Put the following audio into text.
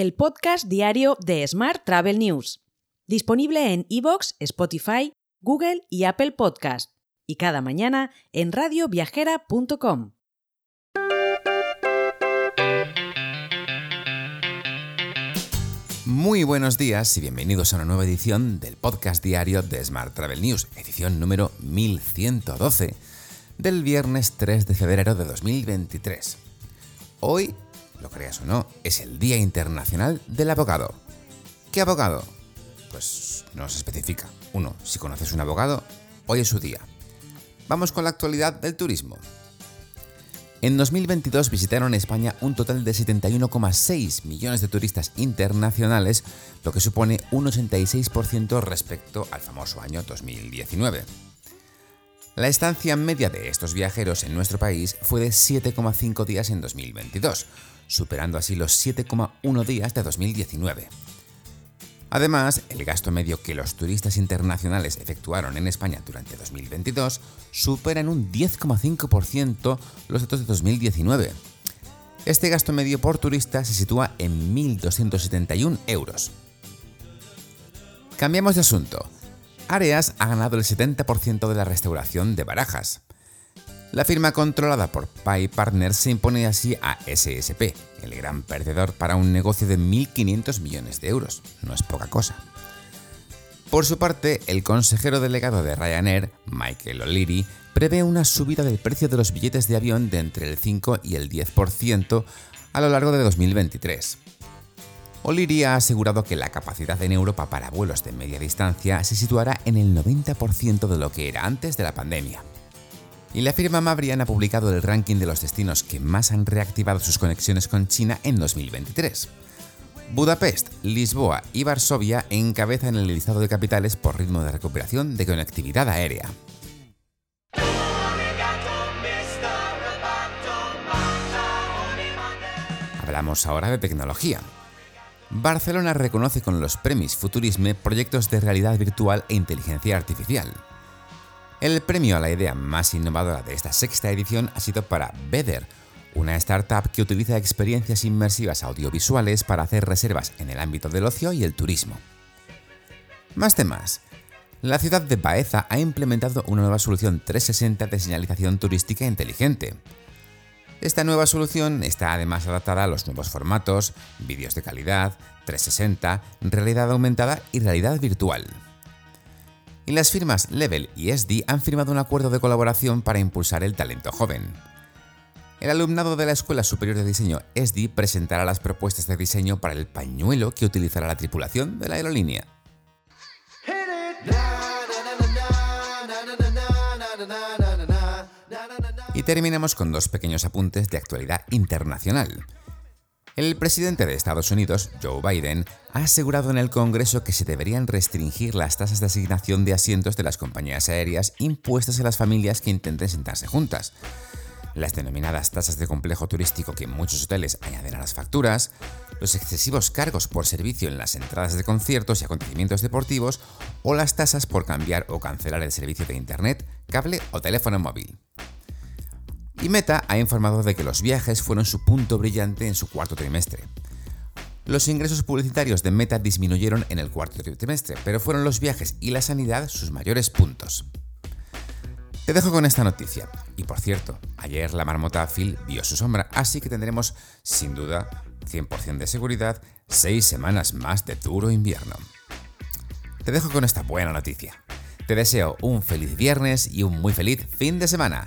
el podcast diario de Smart Travel News, disponible en iVoox, Spotify, Google y Apple Podcast, y cada mañana en radioviajera.com. Muy buenos días y bienvenidos a una nueva edición del podcast diario de Smart Travel News, edición número 1112 del viernes 3 de febrero de 2023. Hoy, lo creas o no, es el Día Internacional del Abogado. ¿Qué abogado? Pues no se especifica. Uno, si conoces un abogado, hoy es su día. Vamos con la actualidad del turismo. En 2022 visitaron España un total de 71,6 millones de turistas internacionales, lo que supone un 86% respecto al famoso año 2019. La estancia media de estos viajeros en nuestro país fue de 7,5 días en 2022, superando así los 7,1 días de 2019. Además, el gasto medio que los turistas internacionales efectuaron en España durante 2022 supera en un 10,5% los datos de 2019. Este gasto medio por turista se sitúa en 1.271 euros. Cambiamos de asunto. Areas ha ganado el 70% de la restauración de barajas. La firma controlada por Pi Partners se impone así a SSP, el gran perdedor para un negocio de 1.500 millones de euros. No es poca cosa. Por su parte, el consejero delegado de Ryanair, Michael O'Leary, prevé una subida del precio de los billetes de avión de entre el 5 y el 10% a lo largo de 2023. O'Leary ha asegurado que la capacidad en Europa para vuelos de media distancia se situará en el 90% de lo que era antes de la pandemia. Y la firma Mabrian ha publicado el ranking de los destinos que más han reactivado sus conexiones con China en 2023. Budapest, Lisboa y Varsovia encabezan el listado de capitales por ritmo de recuperación de conectividad aérea. Hablamos ahora de tecnología. Barcelona reconoce con los premios Futurisme proyectos de realidad virtual e inteligencia artificial. El premio a la idea más innovadora de esta sexta edición ha sido para Better, una startup que utiliza experiencias inmersivas audiovisuales para hacer reservas en el ámbito del ocio y el turismo. Más temas. La ciudad de Baeza ha implementado una nueva solución 360 de señalización turística inteligente. Esta nueva solución está además adaptada a los nuevos formatos, vídeos de calidad, 360, realidad aumentada y realidad virtual y las firmas Level y SD han firmado un acuerdo de colaboración para impulsar el talento joven. El alumnado de la Escuela Superior de Diseño SD presentará las propuestas de diseño para el pañuelo que utilizará la tripulación de la aerolínea. Y terminamos con dos pequeños apuntes de actualidad internacional. El presidente de Estados Unidos, Joe Biden, ha asegurado en el Congreso que se deberían restringir las tasas de asignación de asientos de las compañías aéreas impuestas a las familias que intenten sentarse juntas. Las denominadas tasas de complejo turístico que muchos hoteles añaden a las facturas, los excesivos cargos por servicio en las entradas de conciertos y acontecimientos deportivos o las tasas por cambiar o cancelar el servicio de Internet, cable o teléfono móvil. Y Meta ha informado de que los viajes fueron su punto brillante en su cuarto trimestre. Los ingresos publicitarios de Meta disminuyeron en el cuarto trimestre, pero fueron los viajes y la sanidad sus mayores puntos. Te dejo con esta noticia. Y por cierto, ayer la marmota Phil vio su sombra, así que tendremos, sin duda, 100% de seguridad, 6 semanas más de duro invierno. Te dejo con esta buena noticia. Te deseo un feliz viernes y un muy feliz fin de semana.